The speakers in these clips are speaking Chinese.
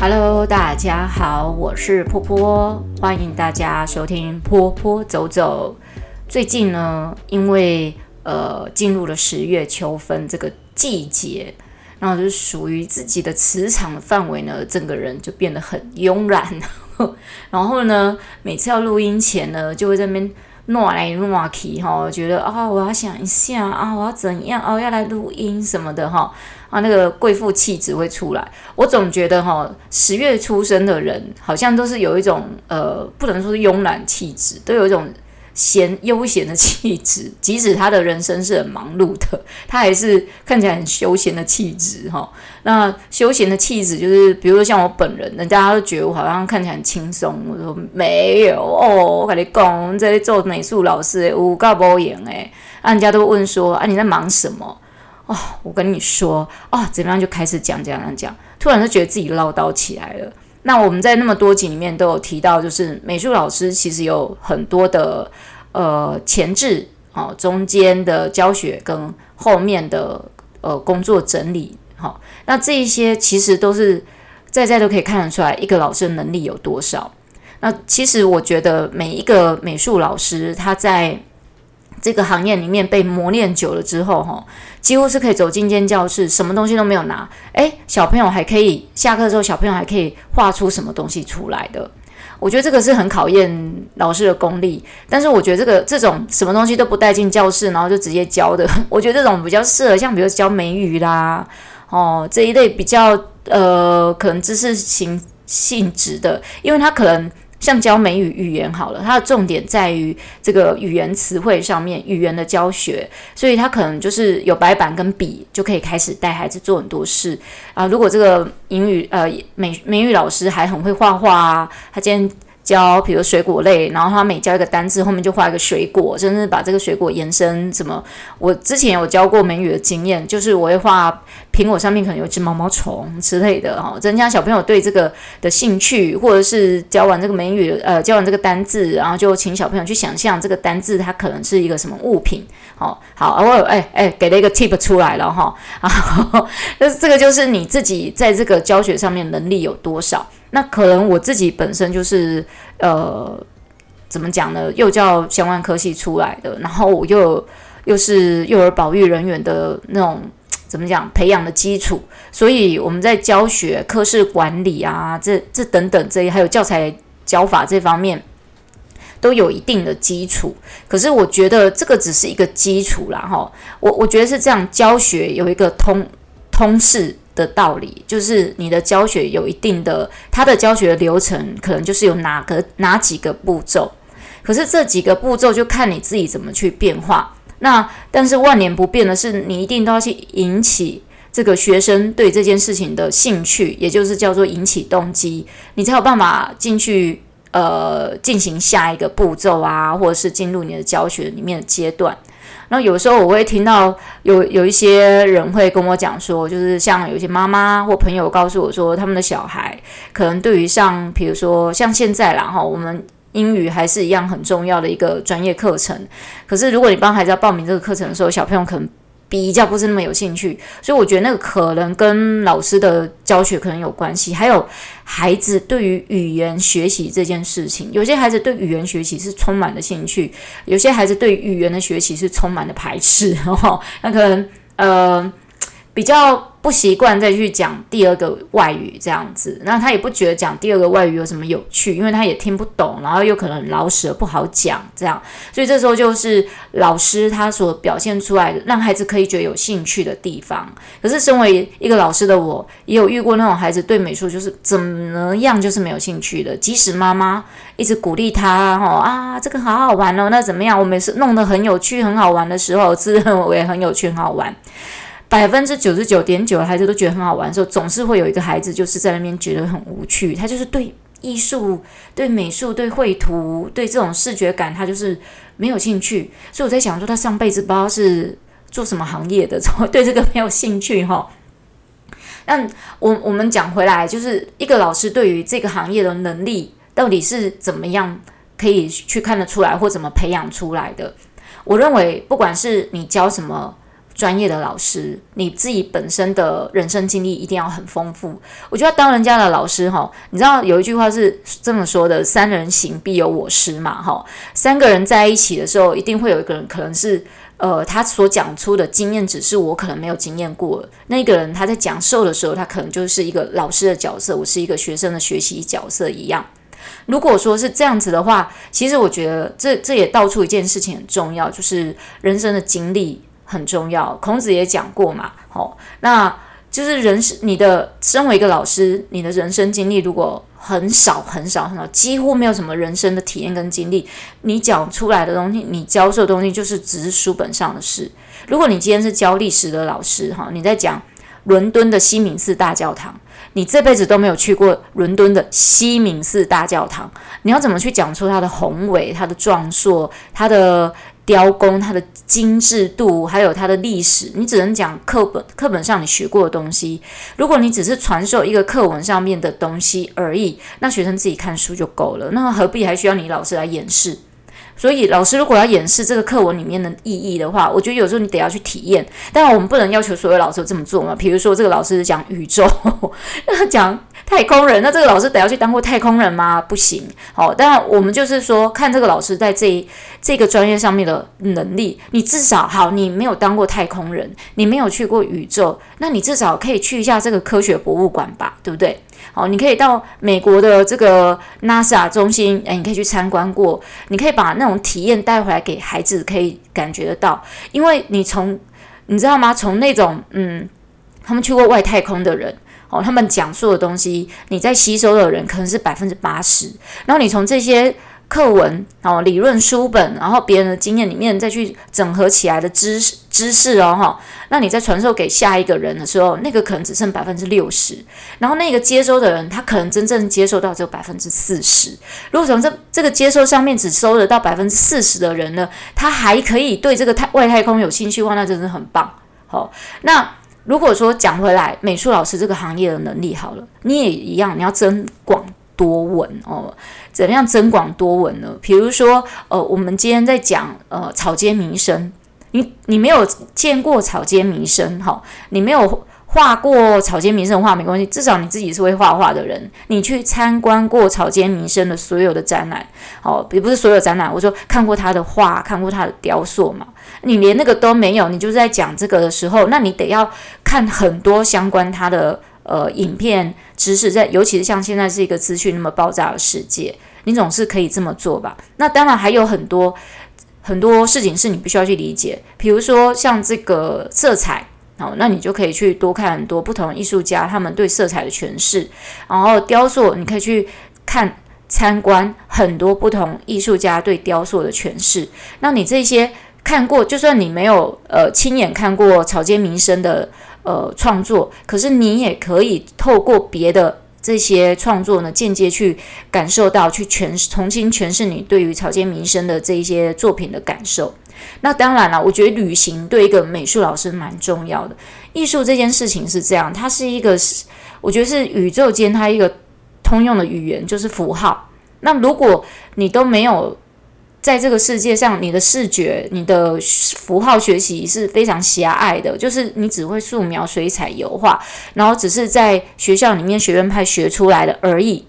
Hello，大家好，我是波波，欢迎大家收听波波走走。最近呢，因为呃进入了十月秋分这个季节，然后就是属于自己的磁场的范围呢，整个人就变得很慵懒。然后呢，每次要录音前呢，就会在那边。诺来诺去哈，觉得啊、我要想一下啊，我要怎样哦，要来录音什么的哈啊，那个贵妇气质会出来。我总觉得哈，十月出生的人好像都是有一种呃，不能说是慵懒气质，都有一种。闲悠闲的气质，即使他的人生是很忙碌的，他还是看起来很休闲的气质哈。那休闲的气质就是，比如说像我本人，人家都觉得我好像看起来很轻松。我说没有哦，我跟你讲，在做美术老师，五个包演哎，人家都问说啊，你在忙什么？哦，我跟你说哦，怎么样就开始讲讲讲讲，突然就觉得自己唠叨起来了。那我们在那么多集里面都有提到，就是美术老师其实有很多的呃前置哦，中间的教学跟后面的呃工作整理，好、那这一些其实都是在在都可以看得出来一个老师的能力有多少。那其实我觉得每一个美术老师他在这个行业里面被磨练久了之后，哈，几乎是可以走进一间教室，什么东西都没有拿，诶，小朋友还可以下课之后，小朋友还可以画出什么东西出来的。我觉得这个是很考验老师的功力。但是我觉得这个这种什么东西都不带进教室，然后就直接教的，我觉得这种比较适合像比如教美语啦，哦这一类比较呃可能知识型性质的，因为他可能。像教美语语言好了，它的重点在于这个语言词汇上面，语言的教学，所以他可能就是有白板跟笔就可以开始带孩子做很多事啊。如果这个英语呃美美语老师还很会画画啊，他今天。教，比如水果类，然后他每教一个单字，后面就画一个水果，甚至把这个水果延伸什么。我之前有教过美语的经验，就是我会画苹果上面可能有只毛毛虫之类的哈，增加小朋友对这个的兴趣，或者是教完这个美语，呃，教完这个单字，然后就请小朋友去想象这个单字它可能是一个什么物品。好，好，我哎哎给了一个 tip 出来了哈，啊，但是这个就是你自己在这个教学上面能力有多少。那可能我自己本身就是呃，怎么讲呢？幼教相关科系出来的，然后我又又是幼儿保育人员的那种怎么讲培养的基础，所以我们在教学、科室管理啊，这这等等这些，还有教材教法这方面都有一定的基础。可是我觉得这个只是一个基础啦，哈。我我觉得是这样，教学有一个通通识。的道理就是，你的教学有一定的，它的教学流程可能就是有哪个哪几个步骤，可是这几个步骤就看你自己怎么去变化。那但是万年不变的是，你一定都要去引起这个学生对这件事情的兴趣，也就是叫做引起动机，你才有办法进去呃进行下一个步骤啊，或者是进入你的教学里面的阶段。那有时候我会听到有有一些人会跟我讲说，就是像有一些妈妈或朋友告诉我说，他们的小孩可能对于像比如说像现在啦哈，我们英语还是一样很重要的一个专业课程。可是如果你帮孩子要报名这个课程的时候，小朋友可能。比较不是那么有兴趣，所以我觉得那个可能跟老师的教学可能有关系，还有孩子对于语言学习这件事情，有些孩子对语言学习是充满了兴趣，有些孩子对语言的学习是充满了排斥，哦，那可能呃比较。不习惯再去讲第二个外语这样子，那他也不觉得讲第二个外语有什么有趣，因为他也听不懂，然后又可能老舍不好讲这样，所以这时候就是老师他所表现出来的，让孩子可以觉得有兴趣的地方。可是身为一个老师的我，也有遇过那种孩子对美术就是怎么样就是没有兴趣的，即使妈妈一直鼓励他，哦啊这个好好玩哦，那怎么样？我每次弄得很有趣很好玩的时候，自认为很有趣很好玩。百分之九十九点九的孩子都觉得很好玩的时候，总是会有一个孩子就是在那边觉得很无趣。他就是对艺术、对美术、对绘图、对这种视觉感，他就是没有兴趣。所以我在想说，他上辈子不知道是做什么行业的，怎么对这个没有兴趣哈？但我我们讲回来，就是一个老师对于这个行业的能力到底是怎么样可以去看得出来，或怎么培养出来的？我认为，不管是你教什么。专业的老师，你自己本身的人生经历一定要很丰富。我觉得当人家的老师哈，你知道有一句话是这么说的：“三人行，必有我师”嘛，哈。三个人在一起的时候，一定会有一个人可能是呃，他所讲出的经验只是我可能没有经验过。那个人他在讲授的时候，他可能就是一个老师的角色，我是一个学生的学习角色一样。如果说是这样子的话，其实我觉得这这也道出一件事情很重要，就是人生的经历。很重要，孔子也讲过嘛，哦，那就是人是你的，身为一个老师，你的人生经历如果很少很少很少，几乎没有什么人生的体验跟经历，你讲出来的东西，你教授的东西就是只是书本上的事。如果你今天是教历史的老师，哈，你在讲伦敦的西敏寺大教堂，你这辈子都没有去过伦敦的西敏寺大教堂，你要怎么去讲出它的宏伟、它的壮硕、它的？雕工，它的精致度，还有它的历史，你只能讲课本课本上你学过的东西。如果你只是传授一个课文上面的东西而已，那学生自己看书就够了。那何必还需要你老师来演示？所以老师如果要演示这个课文里面的意义的话，我觉得有时候你得要去体验。当然，我们不能要求所有老师都这么做嘛。比如说，这个老师讲宇宙，那 讲。太空人，那这个老师得要去当过太空人吗？不行。好，当然我们就是说，看这个老师在这一这个专业上面的能力。你至少好，你没有当过太空人，你没有去过宇宙，那你至少可以去一下这个科学博物馆吧，对不对？好，你可以到美国的这个 NASA 中心，诶，你可以去参观过，你可以把那种体验带回来给孩子，可以感觉得到。因为你从你知道吗？从那种嗯，他们去过外太空的人。哦，他们讲述的东西，你在吸收的人可能是百分之八十，然后你从这些课文、哦理论书本，然后别人的经验里面再去整合起来的知识知识哦，哈，那你在传授给下一个人的时候，那个可能只剩百分之六十，然后那个接收的人，他可能真正接收到只有百分之四十。如果从这这个接收上面只收得到百分之四十的人呢，他还可以对这个太外太空有兴趣的话，那真的很棒。好，那。如果说讲回来，美术老师这个行业的能力好了，你也一样，你要增广多闻哦。怎么样增广多闻呢？比如说，呃，我们今天在讲呃草间弥生，你你没有见过草间弥生哈，你没有。画过草间弥生画没关系，至少你自己是会画画的人。你去参观过草间弥生的所有的展览，哦，也不是所有展览，我说看过他的画，看过他的雕塑嘛。你连那个都没有，你就在讲这个的时候，那你得要看很多相关他的呃影片知识，在尤其是像现在是一个资讯那么爆炸的世界，你总是可以这么做吧？那当然还有很多很多事情是你必须要去理解，比如说像这个色彩。好，那你就可以去多看很多不同艺术家他们对色彩的诠释，然后雕塑你可以去看参观很多不同艺术家对雕塑的诠释。那你这些看过，就算你没有呃亲眼看过草间弥生的呃创作，可是你也可以透过别的这些创作呢，间接去感受到，去诠重新诠释你对于草间弥生的这一些作品的感受。那当然了，我觉得旅行对一个美术老师蛮重要的。艺术这件事情是这样，它是一个，我觉得是宇宙间它一个通用的语言，就是符号。那如果你都没有在这个世界上，你的视觉、你的符号学习是非常狭隘的，就是你只会素描、水彩、油画，然后只是在学校里面学院派学出来的而已。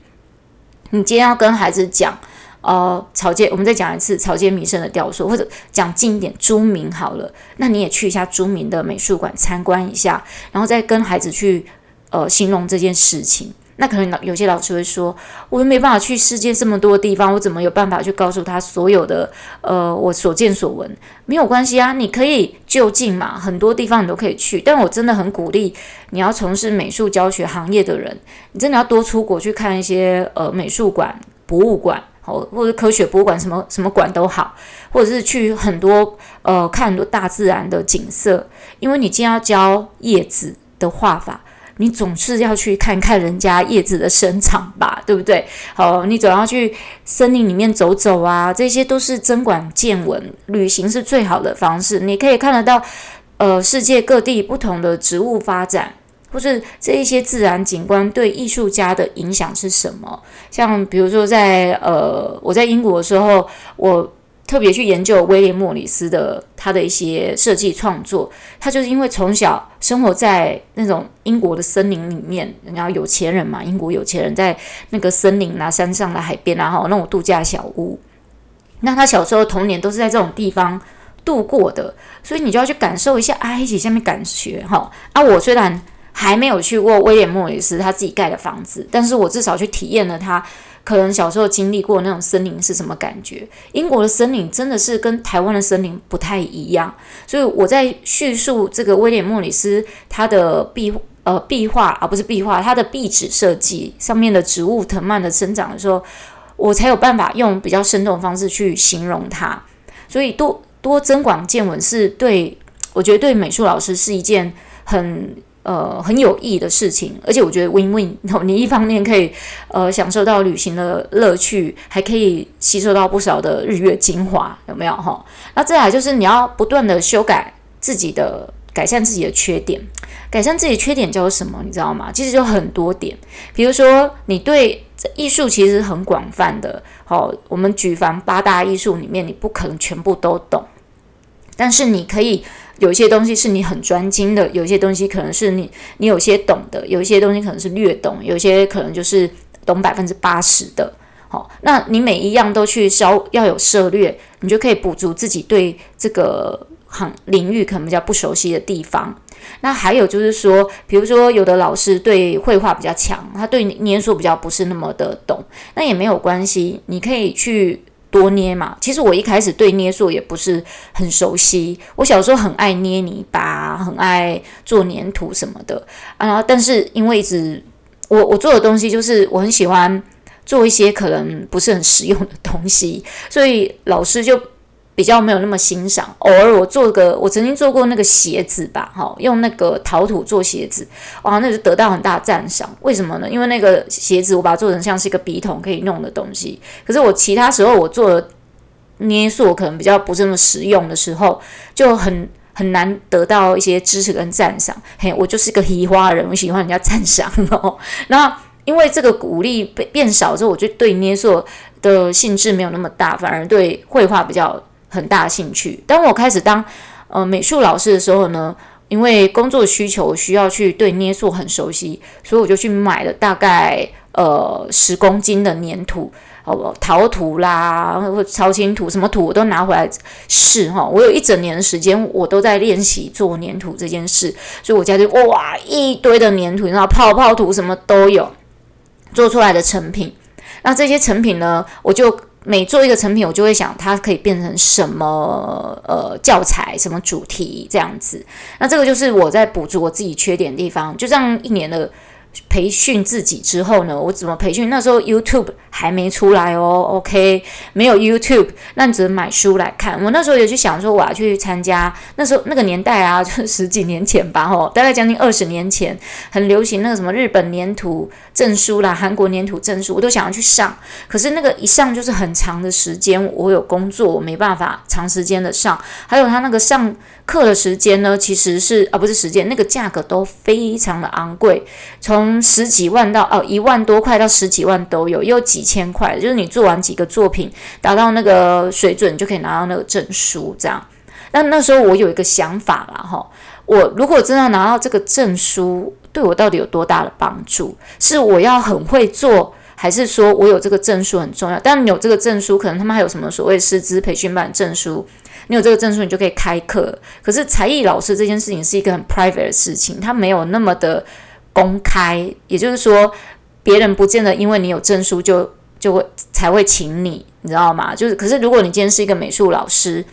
你今天要跟孩子讲。呃，草间，我们再讲一次草间弥生的雕塑，或者讲近一点，朱明好了，那你也去一下朱明的美术馆参观一下，然后再跟孩子去呃形容这件事情。那可能有些老师会说，我又没办法去世界这么多地方，我怎么有办法去告诉他所有的呃我所见所闻？没有关系啊，你可以就近嘛，很多地方你都可以去。但我真的很鼓励你要从事美术教学行业的人，你真的要多出国去看一些呃美术馆、博物馆。或者科学博物馆，什么什么馆都好，或者是去很多呃看很多大自然的景色，因为你既然要教叶子的画法，你总是要去看看人家叶子的生长吧，对不对？好，你总要去森林里面走走啊，这些都是增广见闻，旅行是最好的方式，你可以看得到呃世界各地不同的植物发展。或是这一些自然景观对艺术家的影响是什么？像比如说在呃，我在英国的时候，我特别去研究威廉莫里斯的他的一些设计创作，他就是因为从小生活在那种英国的森林里面，然后有钱人嘛，英国有钱人在那个森林啊、山上的海边啊，哈，那种度假小屋。那他小时候童年都是在这种地方度过的，所以你就要去感受一下埃及下面感觉哈。啊，我虽然还没有去过威廉莫里斯他自己盖的房子，但是我至少去体验了他。可能小时候经历过那种森林是什么感觉？英国的森林真的是跟台湾的森林不太一样，所以我在叙述这个威廉莫里斯他的壁呃壁画而不是壁画，他的壁纸设计上面的植物藤蔓的生长的时候，我才有办法用比较生动的方式去形容它。所以多多增广见闻是对我觉得对美术老师是一件很。呃，很有意义的事情，而且我觉得 win win，你一方面可以呃享受到旅行的乐趣，还可以吸收到不少的日月精华，有没有哈？那再来就是你要不断的修改自己的，改善自己的缺点，改善自己缺点叫做什么？你知道吗？其实有很多点，比如说你对艺术其实很广泛的，好，我们举凡八大艺术里面，你不可能全部都懂，但是你可以。有些东西是你很专精的，有些东西可能是你你有些懂的，有一些东西可能是略懂，有些可能就是懂百分之八十的。好，那你每一样都去稍要有涉略，你就可以补足自己对这个行领域可能比较不熟悉的地方。那还有就是说，比如说有的老师对绘画比较强，他对捏塑比较不是那么的懂，那也没有关系，你可以去。多捏嘛，其实我一开始对捏塑也不是很熟悉。我小时候很爱捏泥巴，很爱做粘土什么的啊。但是因为一直我我做的东西就是我很喜欢做一些可能不是很实用的东西，所以老师就。比较没有那么欣赏，偶尔我做个，我曾经做过那个鞋子吧，哈，用那个陶土做鞋子，哇，那就得到很大赞赏。为什么呢？因为那个鞋子我把它做成像是一个笔筒可以弄的东西，可是我其他时候我做的捏塑可能比较不是那么实用的时候，就很很难得到一些支持跟赞赏。嘿，我就是个移花人，我喜欢人家赞赏 哦。那因为这个鼓励变变少之后，我就对捏塑的兴致没有那么大，反而对绘画比较。很大兴趣。当我开始当呃美术老师的时候呢，因为工作需求需要去对捏塑很熟悉，所以我就去买了大概呃十公斤的粘土，哦陶土啦，或超轻土，什么土我都拿回来试哈。我有一整年的时间，我都在练习做粘土这件事，所以我家就哇一堆的粘土，然后泡泡土什么都有，做出来的成品。那这些成品呢，我就。每做一个成品，我就会想它可以变成什么呃教材，什么主题这样子。那这个就是我在补足我自己缺点的地方。就这样一年的。培训自己之后呢，我怎么培训？那时候 YouTube 还没出来哦，OK，没有 YouTube，那只能买书来看。我那时候也去想说，我要去参加。那时候那个年代啊，就 十几年前吧，吼，大概将近二十年前，很流行那个什么日本粘土证书啦，韩国粘土证书，我都想要去上。可是那个一上就是很长的时间，我有工作，我没办法长时间的上。还有他那个上课的时间呢，其实是啊，不是时间，那个价格都非常的昂贵，从十几万到哦一万多块到十几万都有，也有几千块，就是你做完几个作品达到那个水准，就可以拿到那个证书这样。那那时候我有一个想法啦，哈，我如果真的拿到这个证书，对我到底有多大的帮助？是我要很会做，还是说我有这个证书很重要？但你有这个证书，可能他们还有什么所谓师资培训班证书，你有这个证书，你就可以开课。可是才艺老师这件事情是一个很 private 的事情，它没有那么的。公开，也就是说，别人不见得因为你有证书就就会才会请你，你知道吗？就是，可是如果你今天是一个美术老师，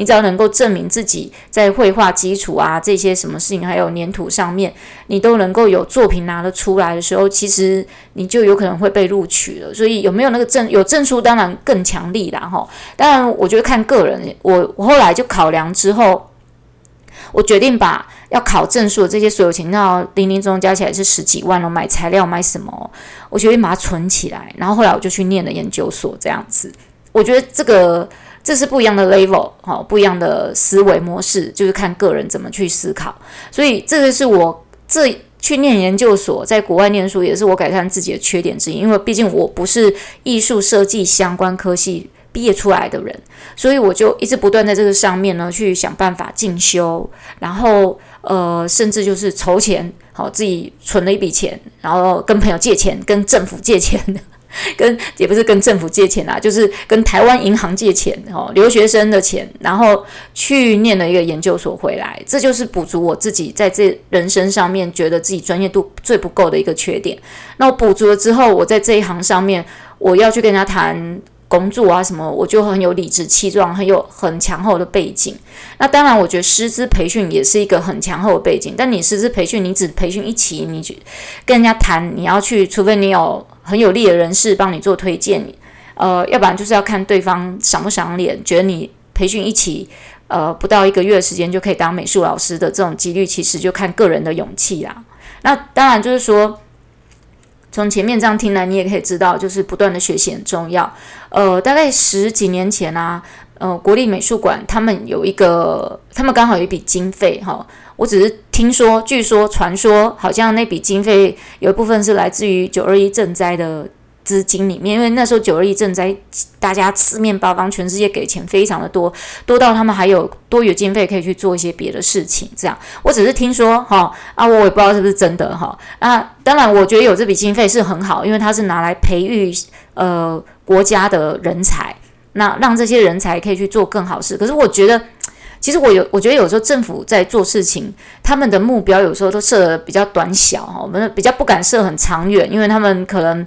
你只要能够证明自己在绘画基础啊这些什么事情，还有粘土上面，你都能够有作品拿得出来的时候，其实你就有可能会被录取了。所以有没有那个证，有证书当然更强力啦哈。当然，我觉得看个人。我我后来就考量之后，我决定把。要考证书的这些所有钱，那零零总加起来是十几万了。买材料买什么？我决定把它存起来。然后后来我就去念了研究所，这样子。我觉得这个这是不一样的 level，哈，不一样的思维模式，就是看个人怎么去思考。所以这个是我这去念研究所，在国外念书，也是我改善自己的缺点之一。因为毕竟我不是艺术设计相关科系毕业出来的人，所以我就一直不断在这个上面呢去想办法进修，然后呃，甚至就是筹钱，好，自己存了一笔钱，然后跟朋友借钱，跟政府借钱。跟也不是跟政府借钱啦，就是跟台湾银行借钱哦，留学生的钱，然后去念了一个研究所回来，这就是补足我自己在这人生上面觉得自己专业度最不够的一个缺点。那我补足了之后，我在这一行上面，我要去跟人家谈工作啊什么，我就很有理直气壮，很有很强厚的背景。那当然，我觉得师资培训也是一个很强厚的背景，但你师资培训，你只培训一期，你去跟人家谈，你要去，除非你有。很有利的人士帮你做推荐，呃，要不然就是要看对方赏不赏脸，觉得你培训一起，呃，不到一个月的时间就可以当美术老师的这种几率，其实就看个人的勇气啦。那当然就是说，从前面这样听来，你也可以知道，就是不断的学习很重要。呃，大概十几年前啊，呃，国立美术馆他们有一个，他们刚好有一笔经费哈。我只是听说，据说，传说，好像那笔经费有一部分是来自于九二一赈灾的资金里面，因为那时候九二一赈灾，大家四面八方，全世界给钱非常的多，多到他们还有多余经费可以去做一些别的事情。这样，我只是听说，哈啊，我也不知道是不是真的，哈啊，当然，我觉得有这笔经费是很好，因为它是拿来培育呃国家的人才，那让这些人才可以去做更好事。可是我觉得。其实我有，我觉得有时候政府在做事情，他们的目标有时候都设的比较短小哈，我们比较不敢设很长远，因为他们可能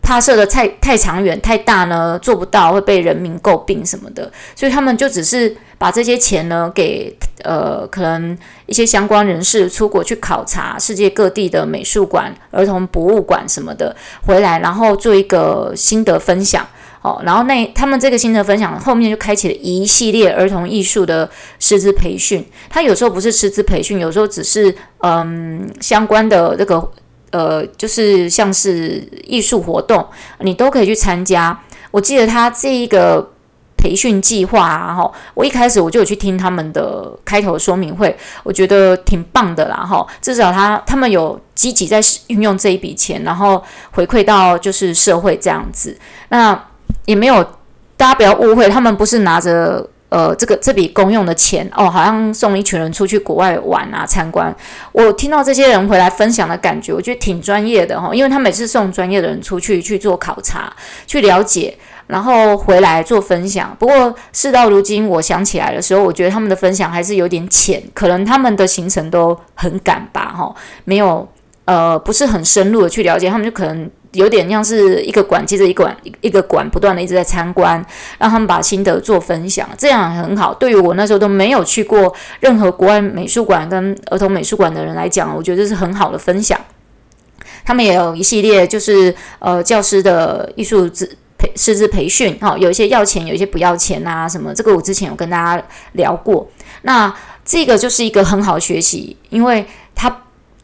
怕设的太太长远太大呢，做不到会被人民诟病什么的，所以他们就只是把这些钱呢给呃可能一些相关人士出国去考察世界各地的美术馆、儿童博物馆什么的回来，然后做一个心得分享。哦，然后那他们这个心得分享后面就开启了一系列儿童艺术的师资培训。他有时候不是师资培训，有时候只是嗯相关的这个呃，就是像是艺术活动，你都可以去参加。我记得他这一个培训计划啊，哈，我一开始我就有去听他们的开头说明会，我觉得挺棒的啦，哈，至少他他们有积极在运用这一笔钱，然后回馈到就是社会这样子。那也没有，大家不要误会，他们不是拿着呃这个这笔公用的钱哦，好像送一群人出去国外玩啊参观。我听到这些人回来分享的感觉，我觉得挺专业的哈、因为他每次送专业的人出去去做考察、去了解，然后回来做分享。不过事到如今，我想起来的时候，我觉得他们的分享还是有点浅，可能他们的行程都很赶吧哈、没有呃不是很深入的去了解，他们就可能。有点像是一个馆接着一馆，一个馆不断的一直在参观，让他们把心得做分享，这样很好。对于我那时候都没有去过任何国外美术馆跟儿童美术馆的人来讲，我觉得这是很好的分享。他们也有一系列就是呃教师的艺术资培师资培训，哈、有一些要钱，有一些不要钱啊什么。这个我之前有跟大家聊过。那这个就是一个很好学习，因为。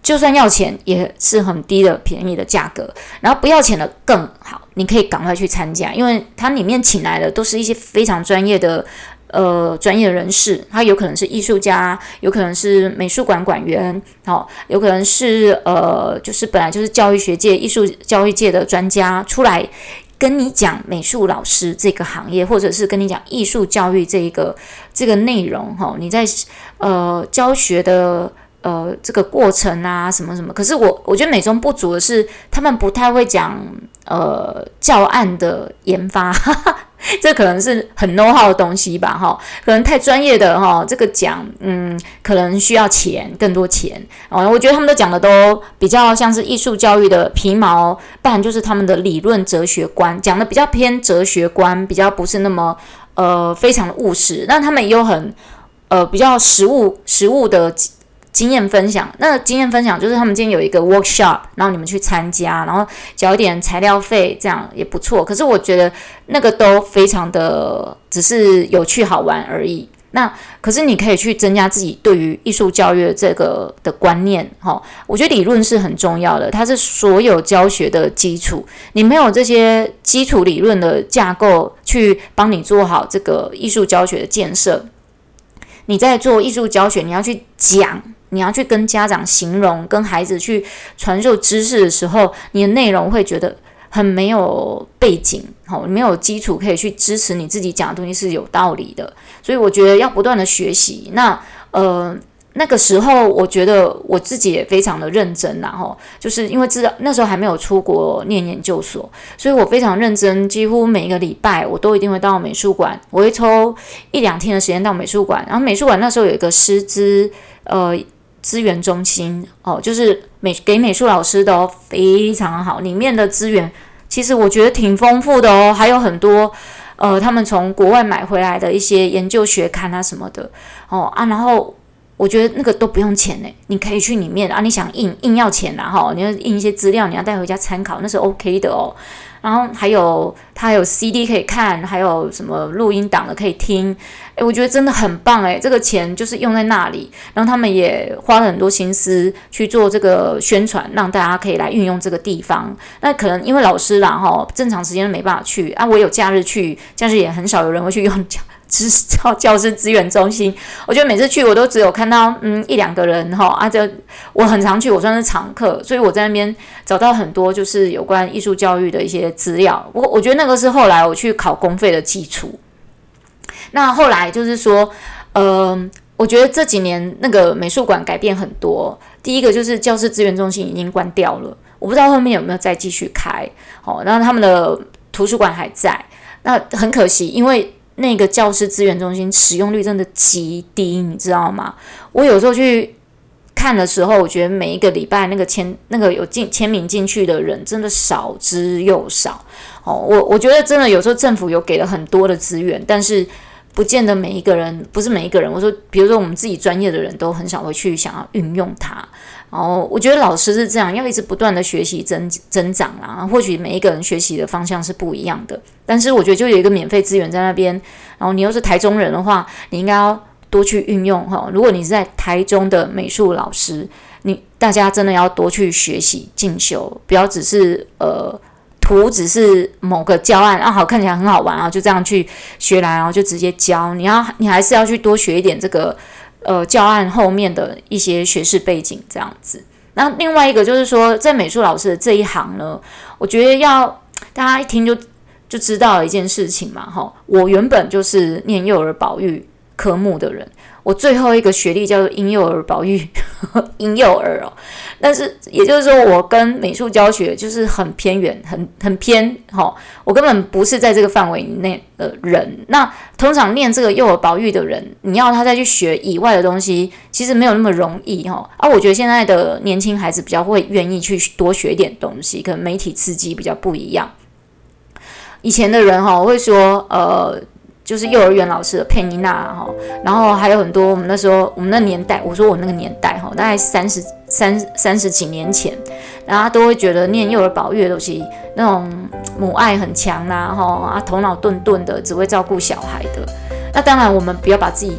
就算要钱也是很低的便宜的价格，然后不要钱的更好，你可以赶快去参加，因为它里面请来的都是一些非常专业的呃专业人士，他有可能是艺术家，有可能是美术馆馆员，好，有可能是呃就是本来就是教育学界、艺术教育界的专家出来跟你讲美术老师这个行业，或者是跟你讲艺术教育这一个这个内容哈，你在呃教学的。呃，这个过程啊，什么什么，可是我我觉得美中不足的是，他们不太会讲呃教案的研发，哈哈，这可能是很 know how 的东西吧，哈，可能太专业的哈，这个讲，嗯，可能需要钱，更多钱，哦，我觉得他们都讲的都比较像是艺术教育的皮毛，不然就是他们的理论哲学观讲的比较偏哲学观，比较不是那么呃非常的务实，但他们也有很呃比较实务实务的。经验分享，那经验分享就是他们今天有一个 workshop，然后你们去参加，然后交一点材料费，这样也不错。可是我觉得那个都非常的只是有趣好玩而已。那可是你可以去增加自己对于艺术教育这个的观念，哈，我觉得理论是很重要的，它是所有教学的基础。你没有这些基础理论的架构去帮你做好这个艺术教学的建设，你在做艺术教学，你要去讲。你要去跟家长形容，跟孩子去传授知识的时候，你的内容会觉得很没有背景，好，没有基础可以去支持你自己讲的东西是有道理的。所以我觉得要不断的学习。那呃。那个时候，我觉得我自己也非常的认真，然后就是因为知道那时候还没有出国念研究所，所以我非常认真，几乎每一个礼拜我都一定会到美术馆，我会抽一两天的时间到美术馆。然后美术馆那时候有一个师资呃资源中心哦，就是美给美术老师的，非常好，里面的资源其实我觉得挺丰富的哦，还有很多呃他们从国外买回来的一些研究学刊啊什么的哦啊，然后。我觉得那个都不用钱呢，你可以去里面啊。你想印印要钱啦哈，你要印一些资料，你要带回家参考，那是 OK 的哦。然后还有它还有 CD 可以看，还有什么录音档的可以听。诶，我觉得真的很棒诶，这个钱就是用在那里。然后他们也花了很多心思去做这个宣传，让大家可以来运用这个地方。那可能因为老师啦哈，正常时间没办法去啊，我有假日去，假日也很少有人会去用。支教 教师资源中心，我觉得每次去我都只有看到嗯一两个人哈啊，这我很常去，我算是常客，所以我在那边找到很多就是有关艺术教育的一些资料。我我觉得那个是后来我去考公费的基础。那后来就是说，嗯、呃，我觉得这几年那个美术馆改变很多。第一个就是教师资源中心已经关掉了，我不知道后面有没有再继续开。哦，然后他们的图书馆还在，那很可惜，因为。那个教师资源中心使用率真的极低，你知道吗？我有时候去看的时候，我觉得每一个礼拜那个签那个有进签名进去的人真的少之又少哦。我我觉得真的有时候政府有给了很多的资源，但是不见得每一个人，不是每一个人。我说，比如说我们自己专业的人都很少会去想要运用它。哦，我觉得老师是这样，要一直不断的学习增增长啊。或许每一个人学习的方向是不一样的，但是我觉得就有一个免费资源在那边。然后你又是台中人的话，你应该要多去运用哈。如果你是在台中的美术老师，你大家真的要多去学习进修，不要只是呃图只是某个教案啊，好看起来很好玩啊，就这样去学来，然后就直接教。你要你还是要去多学一点这个。呃，教案后面的一些学士背景这样子。那另外一个就是说，在美术老师的这一行呢，我觉得要大家一听就就知道一件事情嘛，哈。我原本就是念幼儿保育科目的人。我最后一个学历叫做婴幼儿保育，婴幼儿哦，但是也就是说，我跟美术教学就是很偏远，很很偏哈、哦，我根本不是在这个范围以内的人。那通常念这个幼儿保育的人，你要他再去学以外的东西，其实没有那么容易哈。啊，我觉得现在的年轻孩子比较会愿意去多学一点东西，可能媒体刺激比较不一样。以前的人哈、哦、会说呃。就是幼儿园老师的佩妮娜哈，然后还有很多我们那时候我们那年代，我说我那个年代哈，大概三十三三十几年前，然后都会觉得念幼儿保育的东西那种母爱很强呐哈啊，头脑钝钝的，只会照顾小孩的。那当然我们不要把自己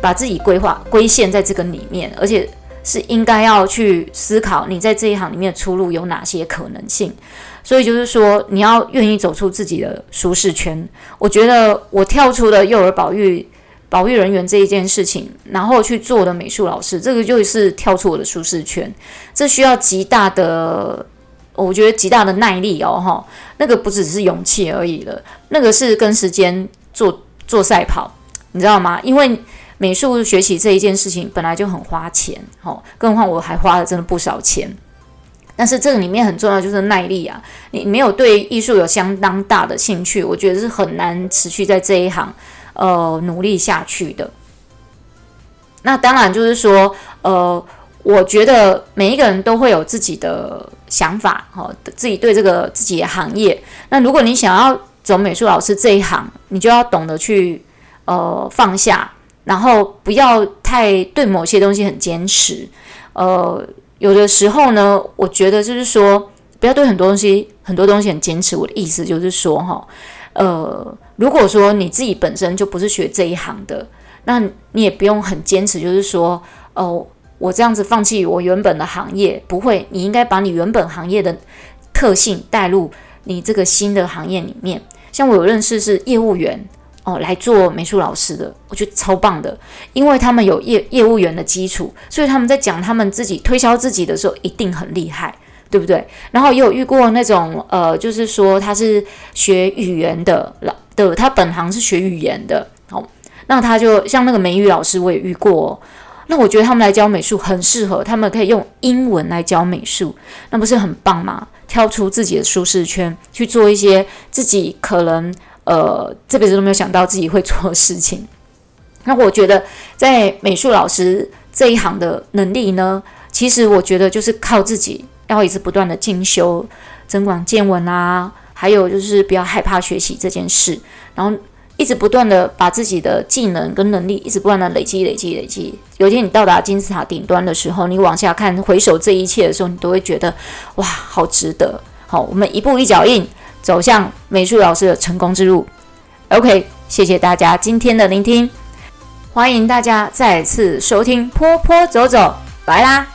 把自己规划归陷在这个里面，而且是应该要去思考你在这一行里面的出路有哪些可能性。所以就是说，你要愿意走出自己的舒适圈。我觉得我跳出了幼儿保育保育人员这一件事情，然后去做的美术老师，这个就是跳出我的舒适圈。这需要极大的，我觉得极大的耐力哦，哈，那个不只是勇气而已了，那个是跟时间做做赛跑，你知道吗？因为美术学习这一件事情本来就很花钱，哈，更何况我还花了真的不少钱。但是这个里面很重要，就是耐力啊！你没有对艺术有相当大的兴趣，我觉得是很难持续在这一行呃努力下去的。那当然就是说，呃，我觉得每一个人都会有自己的想法，哈，自己对这个自己的行业。那如果你想要走美术老师这一行，你就要懂得去呃放下，然后不要太对某些东西很坚持，呃。有的时候呢，我觉得就是说，不要对很多东西、很多东西很坚持。我的意思就是说，哈，呃，如果说你自己本身就不是学这一行的，那你也不用很坚持，就是说，哦、我这样子放弃我原本的行业，不会。你应该把你原本行业的特性带入你这个新的行业里面。像我有认识是业务员。哦，来做美术老师的，我觉得超棒的，因为他们有业业务员的基础，所以他们在讲他们自己推销自己的时候一定很厉害，对不对？然后也有遇过那种呃，就是说他是学语言的老的，他本行是学语言的，哦，那他就像那个美语老师，我也遇过哦。那我觉得他们来教美术很适合，他们可以用英文来教美术，那不是很棒吗？跳出自己的舒适圈，去做一些自己可能呃这辈子都没有想到自己会做的事情。那我觉得在美术老师这一行的能力呢，其实我觉得就是靠自己。要一直不断的进修、增广见闻啊，还有就是不要害怕学习这件事，然后一直不断的把自己的技能跟能力一直不断的累积、累积、累积。有一天你到达金字塔顶端的时候，你往下看、回首这一切的时候，你都会觉得哇，好值得！好，我们一步一脚印走向美术老师的成功之路。OK，谢谢大家今天的聆听，欢迎大家再次收听《坡坡走走》，拜啦！